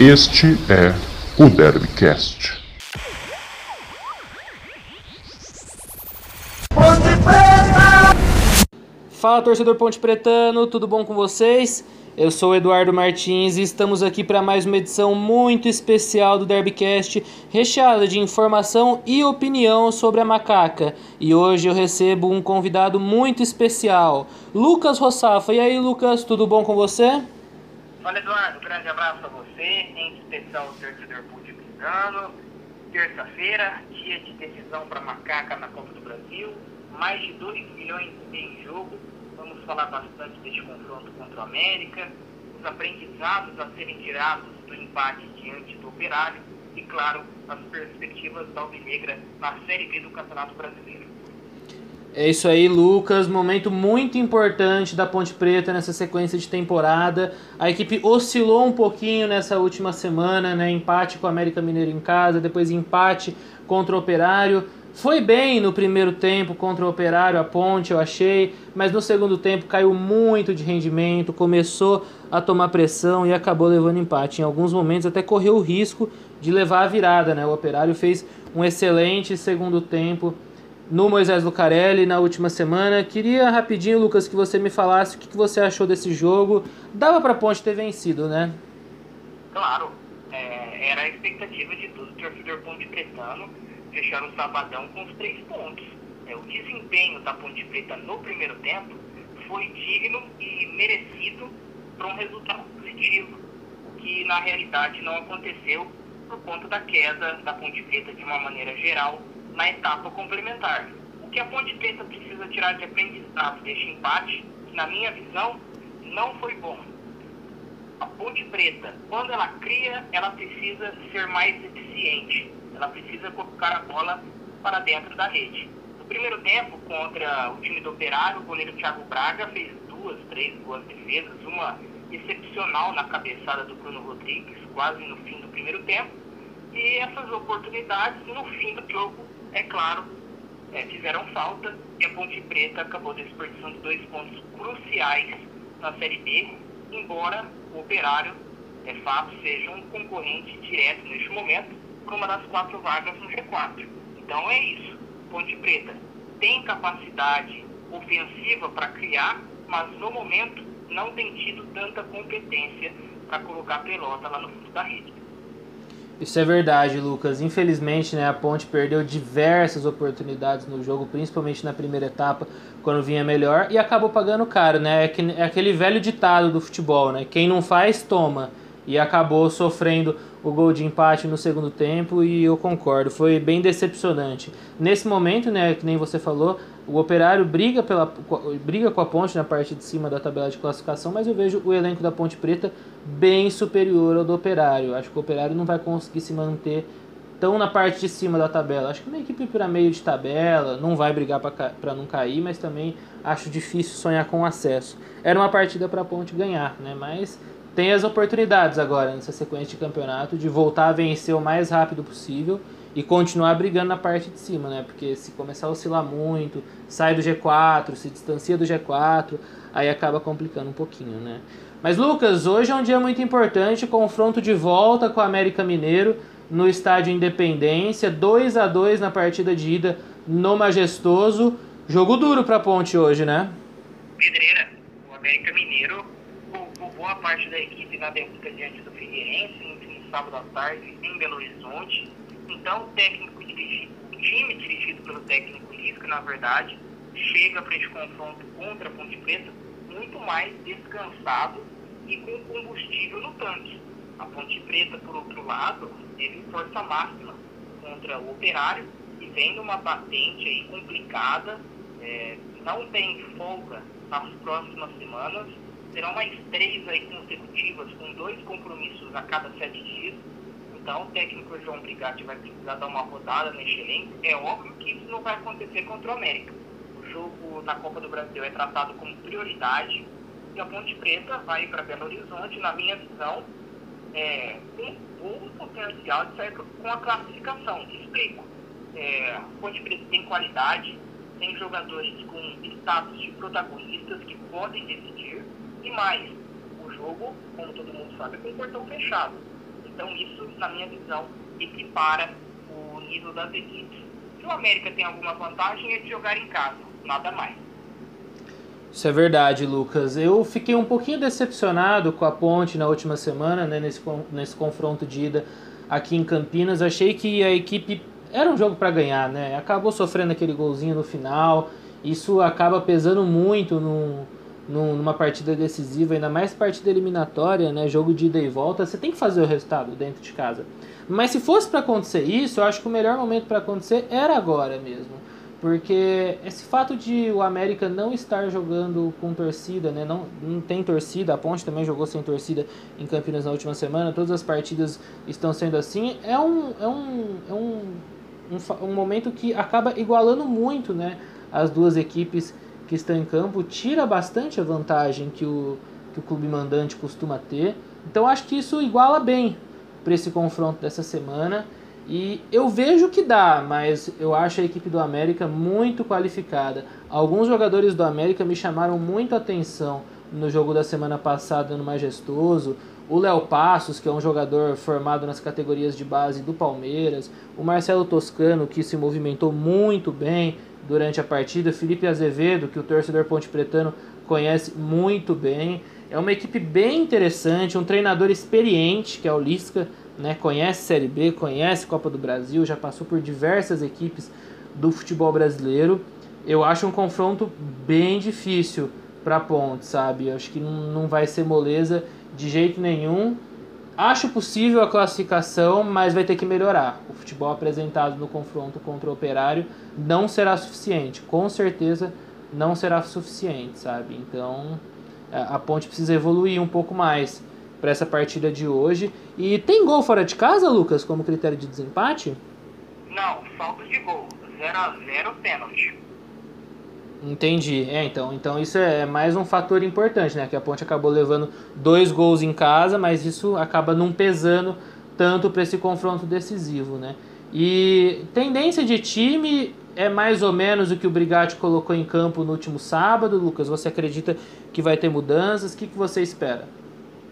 Este é o Derbycast. Fala torcedor Ponte Pretano, tudo bom com vocês? Eu sou Eduardo Martins e estamos aqui para mais uma edição muito especial do Derbycast, recheada de informação e opinião sobre a macaca. E hoje eu recebo um convidado muito especial, Lucas Rossafa. E aí, Lucas, tudo bom com você? Fala Eduardo, grande abraço a você, em especial o torcedor Pretano. Terça-feira, dia de decisão para macaca na Copa do Brasil mais de 2 milhões em jogo. Vamos falar bastante deste confronto contra o América, os aprendizados a serem tirados do empate diante do Operário e, claro, as perspectivas da Alvinegra na Série B do Campeonato Brasileiro. É isso aí, Lucas. Momento muito importante da Ponte Preta nessa sequência de temporada. A equipe oscilou um pouquinho nessa última semana, né? Empate com o América Mineiro em casa, depois empate contra o Operário. Foi bem no primeiro tempo contra o Operário, a Ponte, eu achei, mas no segundo tempo caiu muito de rendimento, começou a tomar pressão e acabou levando empate. Em alguns momentos até correu o risco de levar a virada, né? O Operário fez um excelente segundo tempo no Moisés Lucarelli na última semana. Queria rapidinho, Lucas, que você me falasse o que você achou desse jogo. Dava para a Ponte ter vencido, né? Claro, é, era a expectativa de todo torcedor ponte pretano fechar o sabadão com os três pontos. É, o desempenho da Ponte Preta no primeiro tempo foi digno e merecido para um resultado positivo, que na realidade não aconteceu por conta da queda da Ponte Preta de uma maneira geral na etapa complementar. O que a Ponte Preta precisa tirar de aprendizado deste empate, na minha visão, não foi bom. A Ponte Preta, quando ela cria, ela precisa ser mais eficiente ela precisa colocar a bola para dentro da rede. No primeiro tempo, contra o time do Operário, o goleiro Thiago Braga fez duas, três boas defesas, uma excepcional na cabeçada do Bruno Rodrigues, quase no fim do primeiro tempo. E essas oportunidades, no fim do jogo, é claro, é, fizeram falta e a Ponte Preta acabou desperdiçando dois pontos cruciais na Série B, embora o Operário, é fato, seja um concorrente direto neste momento, para uma das quatro vagas no G4. Então é isso. Ponte Preta tem capacidade ofensiva para criar, mas no momento não tem tido tanta competência para colocar a pelota lá no fundo da rede. Isso é verdade, Lucas. Infelizmente, né, a Ponte perdeu diversas oportunidades no jogo, principalmente na primeira etapa, quando vinha melhor, e acabou pagando caro, né? É, é aquele velho ditado do futebol, né? Quem não faz, toma. E acabou sofrendo o gol de empate no segundo tempo e eu concordo, foi bem decepcionante. Nesse momento, né, que nem você falou, o Operário briga, pela, briga com a Ponte na parte de cima da tabela de classificação, mas eu vejo o elenco da Ponte Preta bem superior ao do Operário. Acho que o Operário não vai conseguir se manter tão na parte de cima da tabela. Acho que uma equipe para meio de tabela não vai brigar para não cair, mas também acho difícil sonhar com acesso. Era uma partida para a Ponte ganhar, né? Mas tem as oportunidades agora nessa sequência de campeonato de voltar a vencer o mais rápido possível e continuar brigando na parte de cima, né? Porque se começar a oscilar muito, sai do G4, se distancia do G4, aí acaba complicando um pouquinho, né? Mas Lucas, hoje é um dia muito importante, confronto de volta com o América Mineiro no estádio Independência, 2 a 2 na partida de ida no Majestoso. Jogo duro para Ponte hoje, né? Pedreira, o América Mineiro boa parte da equipe na derrota diante do Figueirense, no sábado à tarde, em Belo Horizonte. Então, o técnico dirigido, o time dirigido pelo técnico Lisca, na verdade, chega para esse confronto contra a Ponte Preta muito mais descansado e com combustível no tanque. A Ponte Preta, por outro lado, teve força máxima contra o Operário e vem numa batente aí complicada, é, não tem folga nas próximas semanas serão mais três aí consecutivas, com dois compromissos a cada sete dias. Então, o técnico João Brigatti vai precisar dar uma rodada neste elenco. É óbvio que isso não vai acontecer contra o América. O jogo na Copa do Brasil é tratado como prioridade e a Ponte Preta vai para Belo Horizonte, na minha visão, é, com bom potencial de sair com a classificação. Explico. É, a Ponte Preta tem qualidade, tem jogadores com status de protagonistas que podem decidir e mais, o jogo, como todo mundo sabe, é com portão fechado. Então isso, na minha visão, equipara o nível das equipes. Se o América tem alguma vantagem é de jogar em casa, nada mais. Isso é verdade, Lucas. Eu fiquei um pouquinho decepcionado com a Ponte na última semana, né, nesse, nesse confronto de ida aqui em Campinas. Achei que a equipe era um jogo para ganhar, né? Acabou sofrendo aquele golzinho no final. Isso acaba pesando muito num, numa partida decisiva, ainda mais partida eliminatória, né? Jogo de ida e volta. Você tem que fazer o resultado dentro de casa. Mas se fosse para acontecer isso, eu acho que o melhor momento para acontecer era agora mesmo. Porque esse fato de o América não estar jogando com torcida, né? não, não tem torcida, a Ponte também jogou sem torcida em Campinas na última semana, todas as partidas estão sendo assim, é um, é um, é um, um, um momento que acaba igualando muito né? as duas equipes que estão em campo, tira bastante a vantagem que o, que o clube mandante costuma ter. Então acho que isso iguala bem para esse confronto dessa semana. E eu vejo que dá, mas eu acho a equipe do América muito qualificada. Alguns jogadores do América me chamaram muito atenção no jogo da semana passada no Majestoso. O Léo Passos, que é um jogador formado nas categorias de base do Palmeiras. O Marcelo Toscano, que se movimentou muito bem durante a partida. Felipe Azevedo, que o torcedor Ponte Pretano conhece muito bem. É uma equipe bem interessante, um treinador experiente, que é o Lisca, né? Conhece Série B, conhece Copa do Brasil, já passou por diversas equipes do futebol brasileiro. Eu acho um confronto bem difícil para a Ponte, sabe? Eu acho que não, não vai ser moleza de jeito nenhum. Acho possível a classificação, mas vai ter que melhorar. O futebol apresentado no confronto contra o Operário não será suficiente. Com certeza não será suficiente, sabe? Então a Ponte precisa evoluir um pouco mais para essa partida de hoje. E tem gol fora de casa, Lucas, como critério de desempate? Não, saldo de gol. 0 a 0 pênalti. Entendi. É, então, então isso é mais um fator importante, né? Que a Ponte acabou levando dois gols em casa, mas isso acaba não pesando tanto para esse confronto decisivo, né? E tendência de time é mais ou menos o que o Brigatti colocou em campo no último sábado, Lucas? Você acredita que vai ter mudanças? O que, que você espera?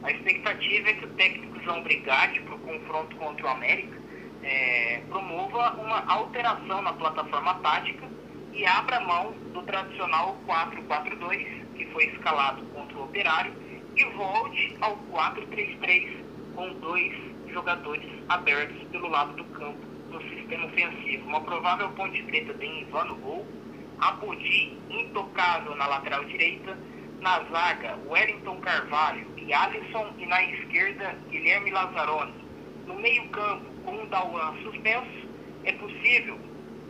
A expectativa é que o técnico João Brigatti, para o confronto contra o América, é, promova uma alteração na plataforma tática e abra mão do tradicional 4-4-2, que foi escalado contra o Operário, e volte ao 4-3-3, com dois jogadores abertos pelo lado do campo no sistema ofensivo. Uma provável ponte preta tem Ivan no gol, Abudi intocável na lateral direita, na zaga Wellington Carvalho e Alisson e na esquerda Guilherme Lazzaroni. No meio campo, com o Dauan suspenso, é possível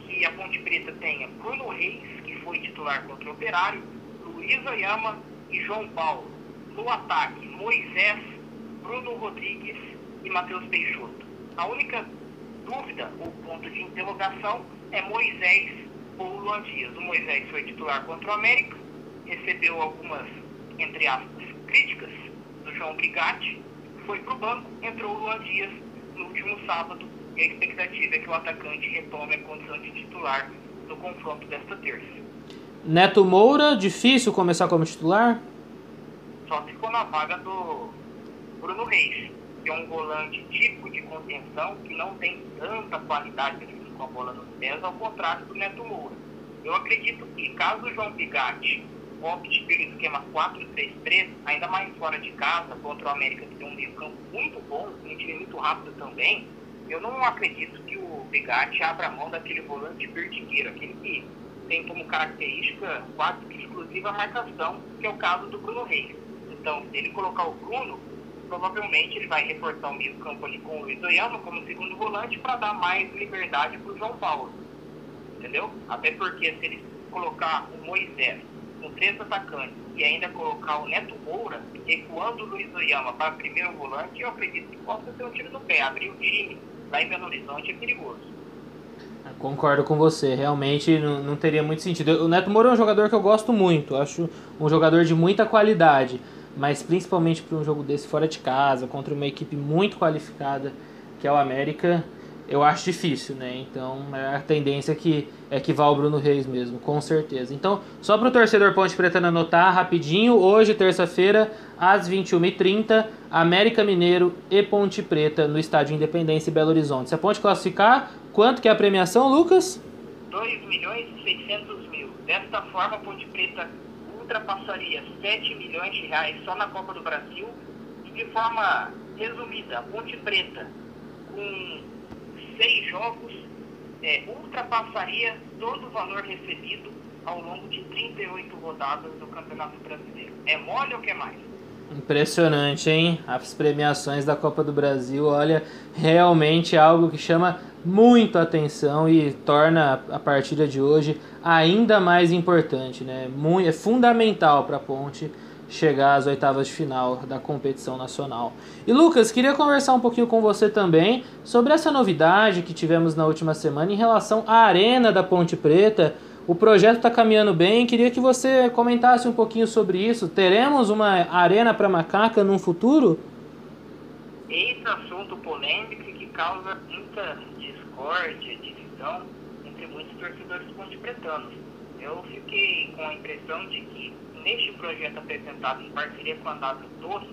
que a Ponte Preta tenha Bruno Reis, que foi titular contra o Operário, Luiz Ayama e João Paulo. No ataque, Moisés, Bruno Rodrigues e Matheus Peixoto. A única dúvida ou ponto de interrogação é Moisés ou Luan Dias. O Moisés foi titular contra o América, recebeu algumas, entre aspas, críticas do João Brigatti, foi para o banco, entrou o Luan Dias no último sábado e a expectativa é que o atacante retome a condição de titular no confronto desta terça. Neto Moura, difícil começar como titular? Só ficou na vaga do Bruno Reis, que é um volante típico de contenção que não tem tanta qualidade com a bola nos pés, ao contrário do Neto Moura. Eu acredito que, caso o João Bigatti opte pelo esquema 4-3-3, ainda mais fora de casa, contra o América, que tem um meio campo muito bom, um time muito rápido também, eu não acredito que o Bigatti abra mão daquele volante perdigueiro, aquele que tem como característica quase que exclusiva a marcação, que é o caso do Bruno Reis. Então, se ele colocar o Bruno, provavelmente ele vai reforçar o meio campo ali com o Luiz Oyama como segundo volante para dar mais liberdade para o João Paulo. Entendeu? Até porque se ele colocar o Moisés com três atacantes e ainda colocar o Neto Moura, recuando o Luiz Oyama para primeiro volante, eu acredito que possa ser um tiro do pé. Abrir o time lá em Belo Horizonte é perigoso. Concordo com você, realmente não, não teria muito sentido. O Neto Moura é um jogador que eu gosto muito, acho um jogador de muita qualidade, mas principalmente para um jogo desse fora de casa, contra uma equipe muito qualificada que é o América, eu acho difícil, né? Então é a tendência que é que vá o Bruno Reis mesmo, com certeza. Então, só para o torcedor Ponte Preta anotar rapidinho, hoje, terça-feira, às 21h30, América Mineiro e Ponte Preta no Estádio Independência Belo Horizonte. Se a Ponte classificar, quanto que é a premiação, Lucas? 2 milhões e 600 mil. Desta forma, a Ponte Preta ultrapassaria 7 milhões de reais só na Copa do Brasil. E de forma resumida, a Ponte Preta, com seis jogos, é, ultrapassaria todo o valor recebido ao longo de 38 rodadas do Campeonato Brasileiro. É mole ou quer mais? Impressionante, hein? As premiações da Copa do Brasil, olha, realmente é algo que chama muito atenção e torna a partida de hoje ainda mais importante, né? É fundamental para a Ponte chegar às oitavas de final da competição nacional. E Lucas, queria conversar um pouquinho com você também sobre essa novidade que tivemos na última semana em relação à Arena da Ponte Preta. O projeto está caminhando bem, queria que você comentasse um pouquinho sobre isso. Teremos uma arena para macaca no futuro? Esse assunto polêmico que causa muita discórdia, divisão entre muitos torcedores ponte-pretanos. Eu fiquei com a impressão de que neste projeto apresentado em parceria com a W Torre,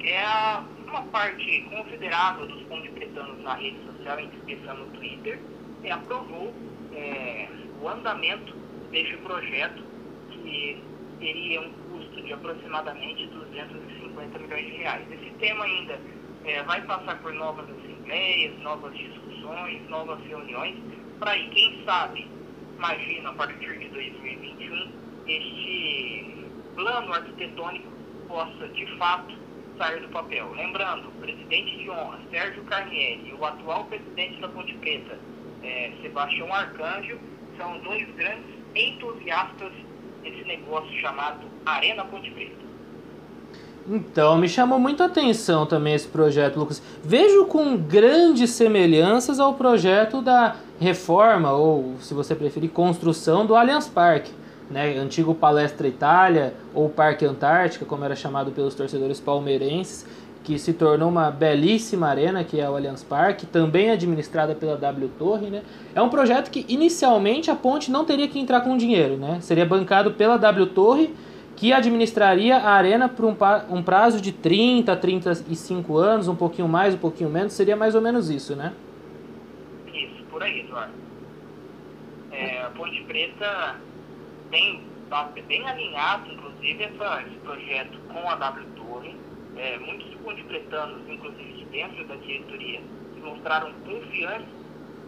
é uma parte considerável dos ponte-pretanos na rede social, em especial no Twitter, e aprovou é, o andamento deste projeto, que teria um custo de aproximadamente 250 milhões de reais. Esse tema ainda é, vai passar por novas assembleias, novas discussões, novas reuniões, para aí, quem sabe, imagina, a partir de 2021, este plano arquitetônico possa, de fato, sair do papel. Lembrando, o presidente de honra, Sérgio Carnieri, e o atual presidente da Ponte Preta, é, Sebastião Arcanjo, são dois grandes entusiastas desse negócio chamado Arena Ponte Preta. Então, me chamou muito a atenção também esse projeto, Lucas. Vejo com grandes semelhanças ao projeto da reforma, ou se você preferir, construção do Allianz Parque né, antigo Palestra Itália ou Parque Antártica, como era chamado pelos torcedores palmeirenses, que se tornou uma belíssima arena, que é o Allianz Parque, também administrada pela W Torre. Né? É um projeto que inicialmente a ponte não teria que entrar com dinheiro, né? seria bancado pela W Torre, que administraria a arena por um, prazo de 30, 35 anos, um pouquinho mais, um pouquinho menos, seria mais ou menos isso, né? Isso, por aí, Eduardo. É, a Ponte Preta tem tá bem alinhado, inclusive, essa, esse projeto com a W Torre. É, muitos pontipretanos, inclusive de dentro da diretoria, mostraram confiança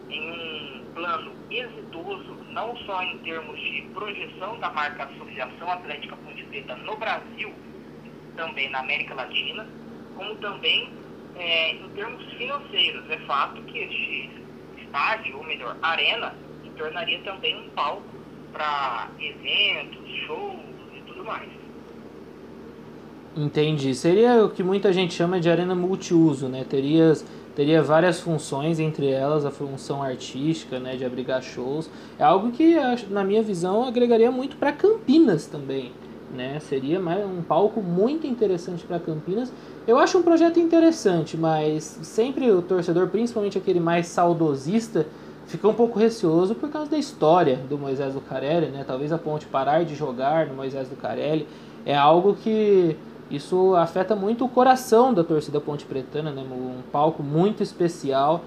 em um plano exitoso, não só em termos de projeção da marca Associação Atlética Ponte Preta no Brasil, também na América Latina, como também é, em termos financeiros. É fato que este estádio, ou melhor, arena, se tornaria também um palco para eventos, shows e tudo mais. Entendi. Seria o que muita gente chama de arena multiuso, né? Teria, teria várias funções, entre elas a função artística, né, de abrigar shows. É algo que, na minha visão, agregaria muito para Campinas também. Né? Seria mais um palco muito interessante para Campinas. Eu acho um projeto interessante, mas sempre o torcedor, principalmente aquele mais saudosista, ficou um pouco receoso por causa da história do Moisés Lucarelli, né? Talvez a ponte parar de jogar no Moisés Lucarelli é algo que isso afeta muito o coração da torcida ponte pretana, né? Um palco muito especial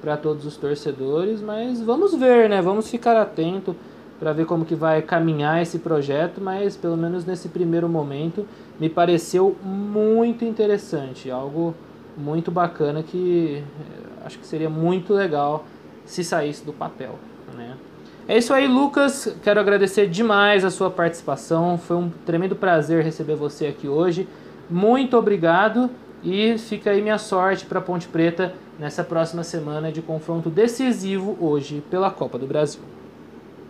para todos os torcedores, mas vamos ver, né? Vamos ficar atento para ver como que vai caminhar esse projeto, mas pelo menos nesse primeiro momento me pareceu muito interessante, algo muito bacana que eh, acho que seria muito legal se saísse do papel. Né? É isso aí, Lucas. Quero agradecer demais a sua participação. Foi um tremendo prazer receber você aqui hoje. Muito obrigado e fica aí minha sorte para Ponte Preta nessa próxima semana de confronto decisivo hoje pela Copa do Brasil.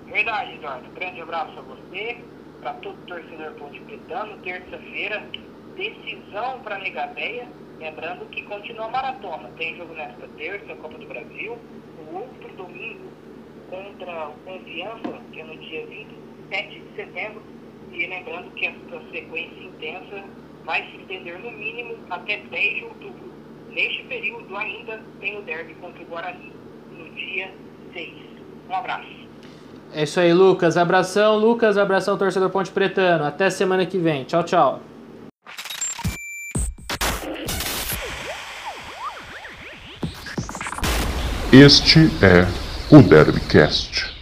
Verdade, Eduardo. grande abraço a você, para todo torcedor Ponte Pretano. Terça-feira, decisão para a Negadeia. Lembrando que continua a maratona. Tem jogo nesta terça, Copa do Brasil outro domingo contra o Confiança, que é no dia 27 de setembro. E lembrando que essa sequência intensa vai se estender no mínimo até 10 de outubro. Neste período ainda tem o derby contra o Guarani. dia 6. Um abraço. É isso aí, Lucas. Abração, Lucas. Abração, torcedor Ponte Pretano. Até semana que vem. Tchau, tchau. Este é o Derbycast.